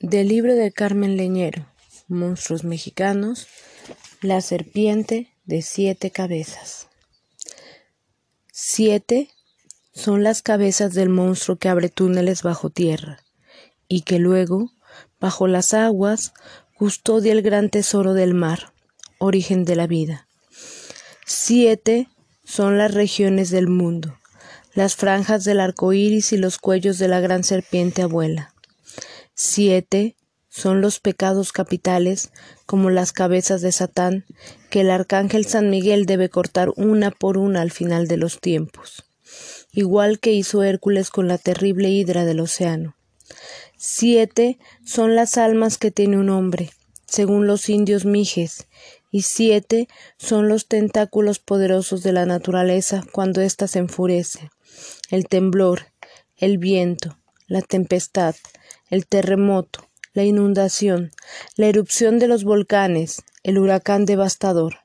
Del libro de Carmen Leñero, Monstruos Mexicanos, La serpiente de siete cabezas. Siete son las cabezas del monstruo que abre túneles bajo tierra y que luego, bajo las aguas, custodia el gran tesoro del mar, origen de la vida. Siete son las regiones del mundo, las franjas del arco iris y los cuellos de la gran serpiente abuela. Siete son los pecados capitales, como las cabezas de Satán, que el arcángel San Miguel debe cortar una por una al final de los tiempos, igual que hizo Hércules con la terrible hidra del océano. Siete son las almas que tiene un hombre, según los indios mijes, y siete son los tentáculos poderosos de la naturaleza cuando ésta se enfurece, el temblor, el viento, la tempestad, el terremoto, la inundación, la erupción de los volcanes, el huracán devastador.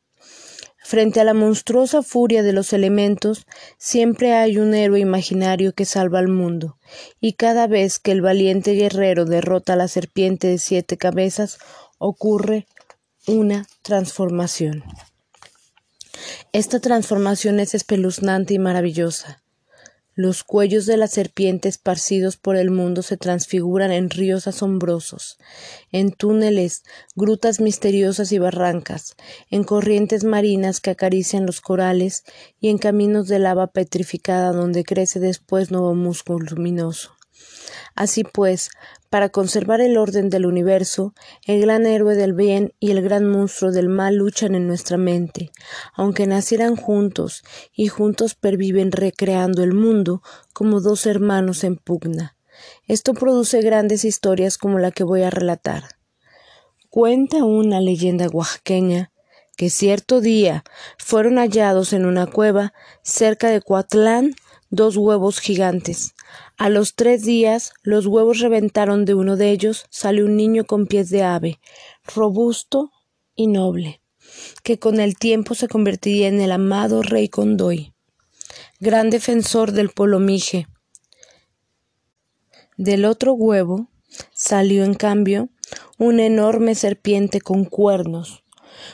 Frente a la monstruosa furia de los elementos, siempre hay un héroe imaginario que salva al mundo, y cada vez que el valiente guerrero derrota a la serpiente de siete cabezas, ocurre una transformación. Esta transformación es espeluznante y maravillosa. Los cuellos de la serpiente esparcidos por el mundo se transfiguran en ríos asombrosos, en túneles, grutas misteriosas y barrancas, en corrientes marinas que acarician los corales y en caminos de lava petrificada donde crece después nuevo músculo luminoso. Así pues, para conservar el orden del universo, el gran héroe del bien y el gran monstruo del mal luchan en nuestra mente, aunque nacieran juntos y juntos perviven recreando el mundo como dos hermanos en pugna. Esto produce grandes historias como la que voy a relatar. Cuenta una leyenda oaxaqueña que cierto día fueron hallados en una cueva cerca de Coatlán dos huevos gigantes. A los tres días los huevos reventaron de uno de ellos, salió un niño con pies de ave, robusto y noble, que con el tiempo se convertiría en el amado rey Condoy, gran defensor del pueblo. Del otro huevo salió, en cambio, una enorme serpiente con cuernos.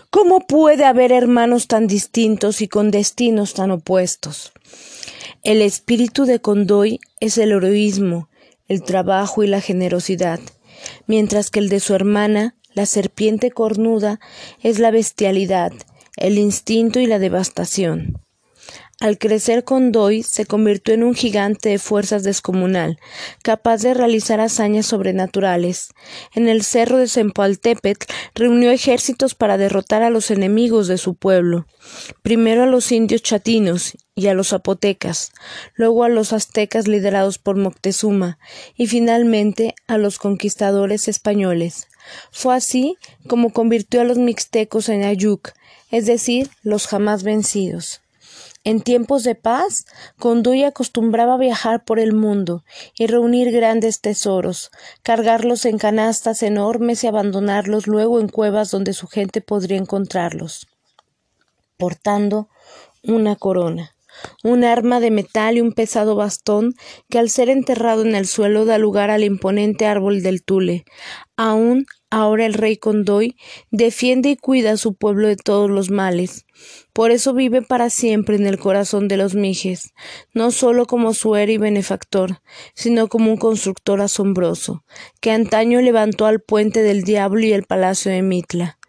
¿Cómo puede haber hermanos tan distintos y con destinos tan opuestos? El espíritu de Condoy es el heroísmo, el trabajo y la generosidad, mientras que el de su hermana, la serpiente cornuda, es la bestialidad, el instinto y la devastación. Al crecer Condoy se convirtió en un gigante de fuerzas descomunal, capaz de realizar hazañas sobrenaturales. En el cerro de Sempaltepetl reunió ejércitos para derrotar a los enemigos de su pueblo, primero a los indios chatinos y a los zapotecas, luego a los aztecas liderados por Moctezuma y finalmente a los conquistadores españoles. Fue así como convirtió a los mixtecos en ayuk, es decir, los jamás vencidos. En tiempos de paz, Conduy acostumbraba viajar por el mundo y reunir grandes tesoros, cargarlos en canastas enormes y abandonarlos luego en cuevas donde su gente podría encontrarlos, portando una corona un arma de metal y un pesado bastón que al ser enterrado en el suelo da lugar al imponente árbol del Tule. Aún ahora el rey Condoy defiende y cuida a su pueblo de todos los males. Por eso vive para siempre en el corazón de los mijes, no solo como su héroe y benefactor, sino como un constructor asombroso, que antaño levantó al puente del diablo y el palacio de Mitla.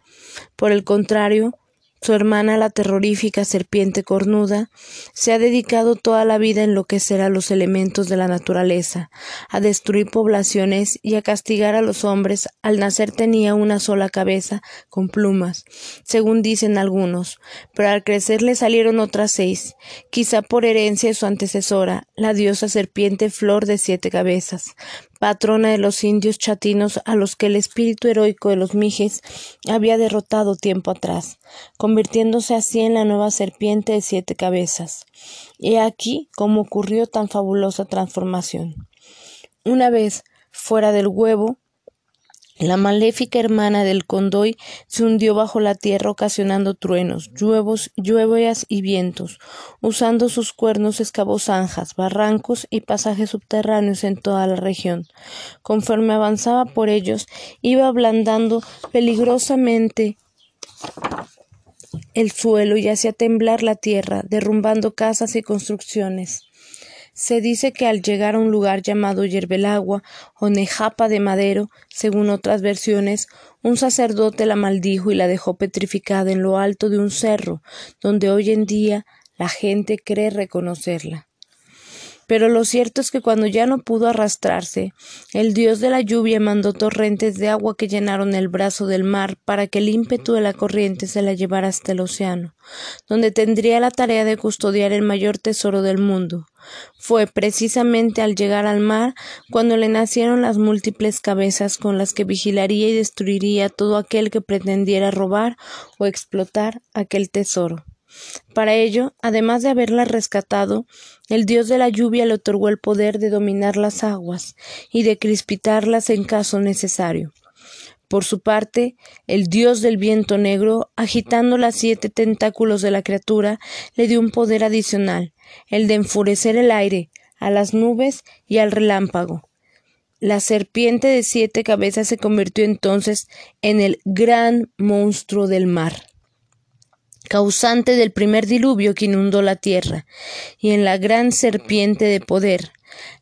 Por el contrario, su hermana, la terrorífica serpiente cornuda, se ha dedicado toda la vida a enloquecer a los elementos de la naturaleza, a destruir poblaciones y a castigar a los hombres. Al nacer tenía una sola cabeza con plumas, según dicen algunos, pero al crecer le salieron otras seis, quizá por herencia de su antecesora, la diosa serpiente flor de siete cabezas, patrona de los indios chatinos a los que el espíritu heroico de los mijes había derrotado tiempo atrás, convirtiéndose así en la nueva serpiente de siete cabezas. He aquí cómo ocurrió tan fabulosa transformación. Una vez fuera del huevo, La maléfica hermana del condoy se hundió bajo la tierra ocasionando truenos, lluvias y vientos, usando sus cuernos excavó zanjas, barrancos y pasajes subterráneos en toda la región. Conforme avanzaba por ellos, iba ablandando peligrosamente el suelo y hacía temblar la tierra, derrumbando casas y construcciones. Se dice que al llegar a un lugar llamado Yerbelagua o Nejapa de Madero, según otras versiones, un sacerdote la maldijo y la dejó petrificada en lo alto de un cerro, donde hoy en día la gente cree reconocerla. Pero lo cierto es que cuando ya no pudo arrastrarse, el dios de la lluvia mandó torrentes de agua que llenaron el brazo del mar para que el ímpetu de la corriente se la llevara hasta el océano, donde tendría la tarea de custodiar el mayor tesoro del mundo. Fue precisamente al llegar al mar cuando le nacieron las múltiples cabezas con las que vigilaría y destruiría todo aquel que pretendiera robar o explotar aquel tesoro. Para ello, además de haberla rescatado, el dios de la lluvia le otorgó el poder de dominar las aguas y de crispitarlas en caso necesario. Por su parte, el dios del viento negro, agitando las siete tentáculos de la criatura, le dio un poder adicional, el de enfurecer el aire, a las nubes y al relámpago. La serpiente de siete cabezas se convirtió entonces en el gran monstruo del mar causante del primer diluvio que inundó la tierra, y en la gran serpiente de poder,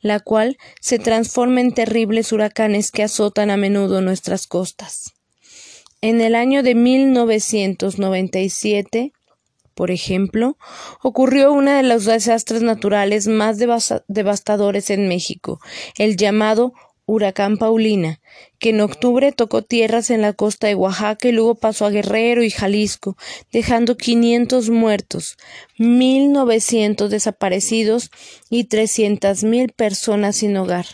la cual se transforma en terribles huracanes que azotan a menudo nuestras costas. En el año de 1997, por ejemplo, ocurrió uno de los desastres naturales más devastadores en México, el llamado huracán Paulina, que en octubre tocó tierras en la costa de Oaxaca y luego pasó a Guerrero y Jalisco, dejando 500 muertos, 1.900 desaparecidos y 300.000 personas sin hogar.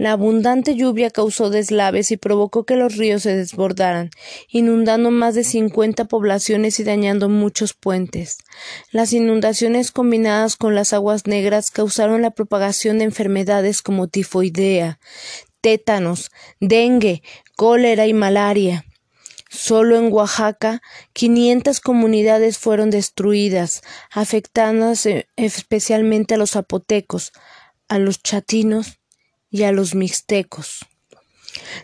La abundante lluvia causó deslaves y provocó que los ríos se desbordaran, inundando más de cincuenta poblaciones y dañando muchos puentes. Las inundaciones combinadas con las aguas negras causaron la propagación de enfermedades como tifoidea, tétanos, dengue, cólera y malaria. Solo en Oaxaca, 500 comunidades fueron destruidas, afectando especialmente a los zapotecos, a los chatinos y a los mixtecos.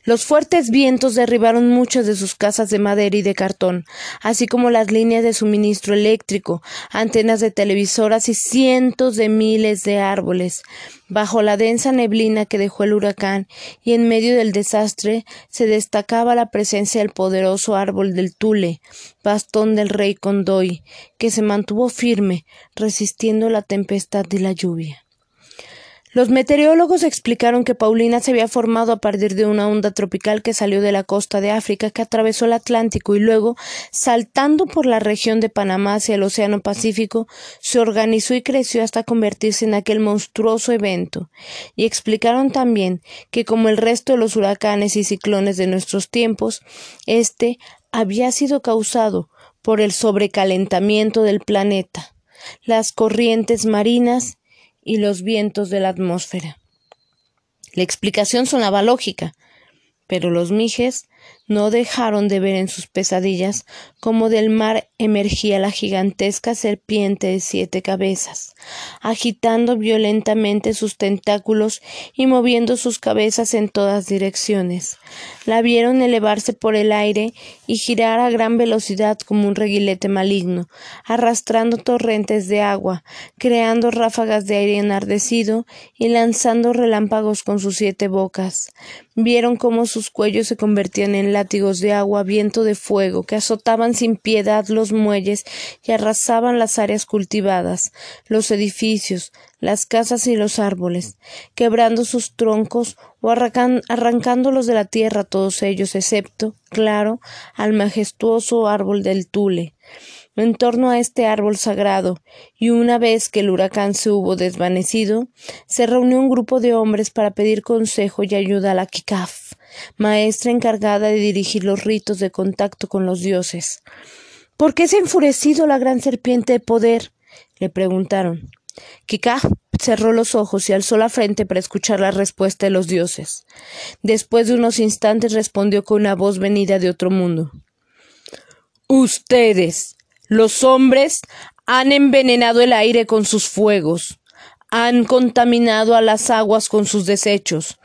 Los fuertes vientos derribaron muchas de sus casas de madera y de cartón, así como las líneas de suministro eléctrico, antenas de televisoras y cientos de miles de árboles. Bajo la densa neblina que dejó el huracán y en medio del desastre se destacaba la presencia del poderoso árbol del Tule, bastón del rey Condoy, que se mantuvo firme, resistiendo la tempestad y la lluvia. Los meteorólogos explicaron que Paulina se había formado a partir de una onda tropical que salió de la costa de África, que atravesó el Atlántico y luego, saltando por la región de Panamá hacia el Océano Pacífico, se organizó y creció hasta convertirse en aquel monstruoso evento. Y explicaron también que, como el resto de los huracanes y ciclones de nuestros tiempos, este había sido causado por el sobrecalentamiento del planeta, las corrientes marinas y los vientos de la atmósfera. La explicación sonaba lógica, pero los mijes no dejaron de ver en sus pesadillas cómo del mar emergía la gigantesca serpiente de siete cabezas, agitando violentamente sus tentáculos y moviendo sus cabezas en todas direcciones. La vieron elevarse por el aire y girar a gran velocidad como un reguilete maligno, arrastrando torrentes de agua, creando ráfagas de aire enardecido y lanzando relámpagos con sus siete bocas. Vieron cómo sus cuellos se convertían en látigos de agua, viento de fuego, que azotaban sin piedad los muelles y arrasaban las áreas cultivadas, los edificios, las casas y los árboles, quebrando sus troncos o arrancándolos de la tierra todos ellos, excepto, claro, al majestuoso árbol del Tule en torno a este árbol sagrado, y una vez que el huracán se hubo desvanecido, se reunió un grupo de hombres para pedir consejo y ayuda a la Kikaf, maestra encargada de dirigir los ritos de contacto con los dioses. ¿Por qué se ha enfurecido la gran serpiente de poder? Le preguntaron. Kikaf cerró los ojos y alzó la frente para escuchar la respuesta de los dioses. Después de unos instantes respondió con una voz venida de otro mundo. Ustedes, los hombres, han envenenado el aire con sus fuegos, han contaminado a las aguas con sus desechos,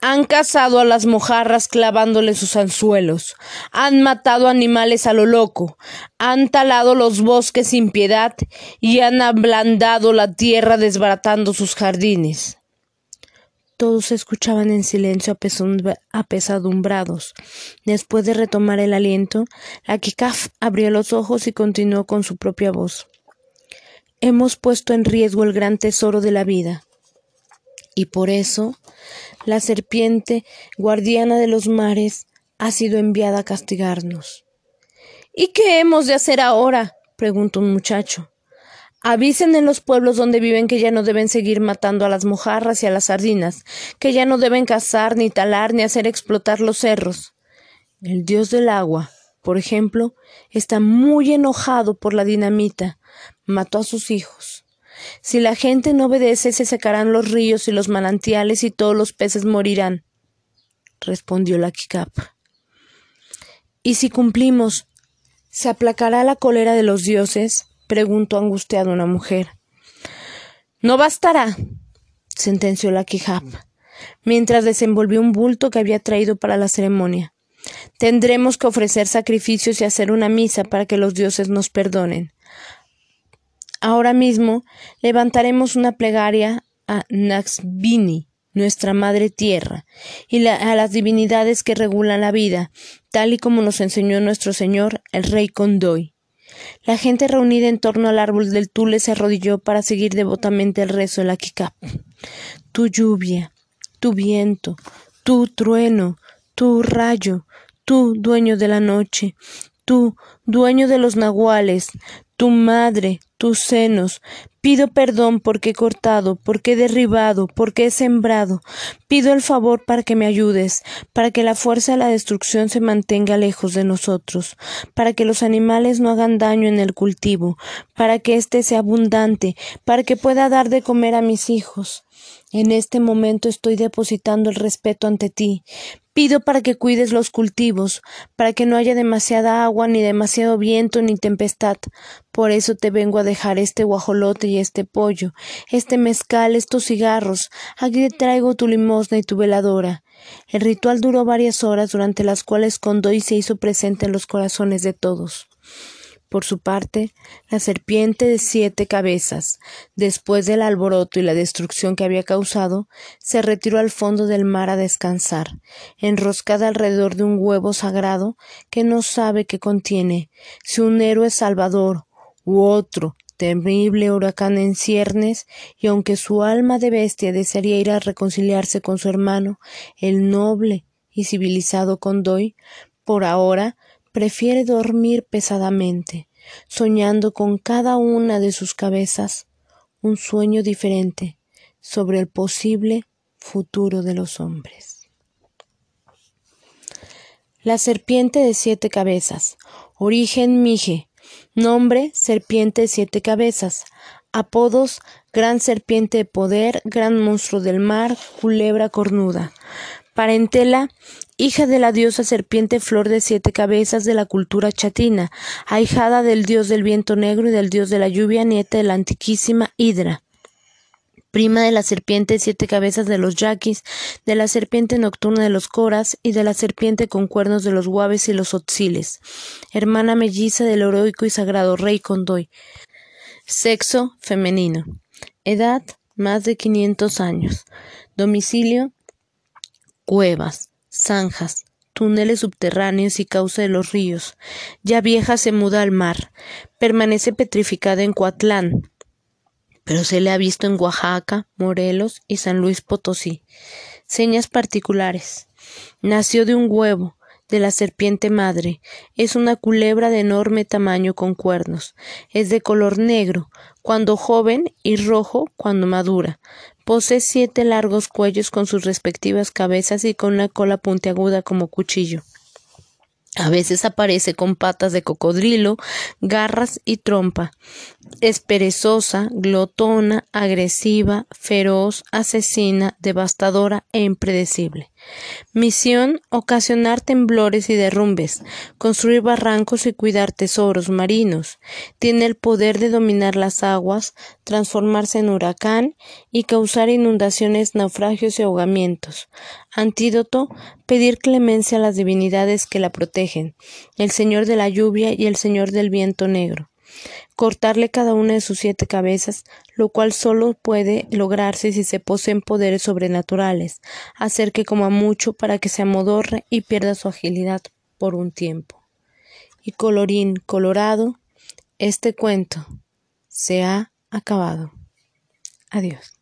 han cazado a las mojarras clavándole sus anzuelos, han matado animales a lo loco, han talado los bosques sin piedad y han ablandado la tierra desbaratando sus jardines. Todos escuchaban en silencio apesadumbrados. Después de retomar el aliento, la Kikaf abrió los ojos y continuó con su propia voz. Hemos puesto en riesgo el gran tesoro de la vida. Y por eso la serpiente, guardiana de los mares, ha sido enviada a castigarnos. ¿Y qué hemos de hacer ahora? preguntó un muchacho. Avisen en los pueblos donde viven que ya no deben seguir matando a las mojarras y a las sardinas, que ya no deben cazar, ni talar, ni hacer explotar los cerros. El dios del agua, por ejemplo, está muy enojado por la dinamita. Mató a sus hijos. Si la gente no obedece, se secarán los ríos y los manantiales y todos los peces morirán, respondió la Kikap. ¿Y si cumplimos, se aplacará la cólera de los dioses? preguntó angustiada una mujer. No bastará, sentenció la Kikap, mientras desenvolvió un bulto que había traído para la ceremonia. Tendremos que ofrecer sacrificios y hacer una misa para que los dioses nos perdonen. Ahora mismo levantaremos una plegaria a Naxbini, nuestra madre tierra, y a las divinidades que regulan la vida, tal y como nos enseñó nuestro Señor, el rey Condoy. La gente reunida en torno al árbol del Tule se arrodilló para seguir devotamente el rezo de la Kikap. Tu lluvia, tu viento, tu trueno, tu rayo, tu dueño de la noche, tú, dueño de los nahuales, tu madre, tus senos. Pido perdón porque he cortado, porque he derribado, porque he sembrado. Pido el favor para que me ayudes, para que la fuerza de la destrucción se mantenga lejos de nosotros, para que los animales no hagan daño en el cultivo, para que éste sea abundante, para que pueda dar de comer a mis hijos. En este momento estoy depositando el respeto ante ti. Pido para que cuides los cultivos, para que no haya demasiada agua, ni demasiado viento, ni tempestad. Por eso te vengo a dejar este guajolote y este pollo, este mezcal, estos cigarros. Aquí te traigo tu limosna y tu veladora. El ritual duró varias horas, durante las cuales Condoy se hizo presente en los corazones de todos. Por su parte, la serpiente de siete cabezas, después del alboroto y la destrucción que había causado, se retiró al fondo del mar a descansar, enroscada alrededor de un huevo sagrado que no sabe qué contiene, si un héroe salvador u otro terrible huracán en ciernes, y aunque su alma de bestia desearía ir a reconciliarse con su hermano, el noble y civilizado Condoy, por ahora prefiere dormir pesadamente, soñando con cada una de sus cabezas un sueño diferente sobre el posible futuro de los hombres. La serpiente de siete cabezas, origen Mije, nombre serpiente de siete cabezas, apodos gran serpiente de poder, gran monstruo del mar, culebra cornuda, parentela hija de la diosa serpiente flor de siete cabezas de la cultura chatina, ahijada del dios del viento negro y del dios de la lluvia, nieta de la antiquísima Hidra prima de la serpiente siete cabezas de los yaquis, de la serpiente nocturna de los coras y de la serpiente con cuernos de los guaves y los otziles, hermana melliza del heroico y sagrado rey Condoy. Sexo femenino. Edad más de quinientos años. Domicilio cuevas zanjas, túneles subterráneos y causa de los ríos. Ya vieja se muda al mar. Permanece petrificada en Coatlán, pero se le ha visto en Oaxaca, Morelos y San Luis Potosí. Señas particulares. Nació de un huevo, de la serpiente madre. Es una culebra de enorme tamaño con cuernos. Es de color negro cuando joven y rojo cuando madura. Posee siete largos cuellos con sus respectivas cabezas y con una cola puntiaguda como cuchillo. A veces aparece con patas de cocodrilo, garras y trompa. Es perezosa, glotona, agresiva, feroz, asesina, devastadora e impredecible. Misión: ocasionar temblores y derrumbes, construir barrancos y cuidar tesoros marinos. Tiene el poder de dominar las aguas, transformarse en huracán y causar inundaciones, naufragios y ahogamientos. Antídoto: pedir clemencia a las divinidades que la protegen, el Señor de la lluvia y el Señor del viento negro cortarle cada una de sus siete cabezas, lo cual solo puede lograrse si se poseen poderes sobrenaturales, hacer que coma mucho para que se amodorre y pierda su agilidad por un tiempo. Y colorín colorado, este cuento se ha acabado. Adiós.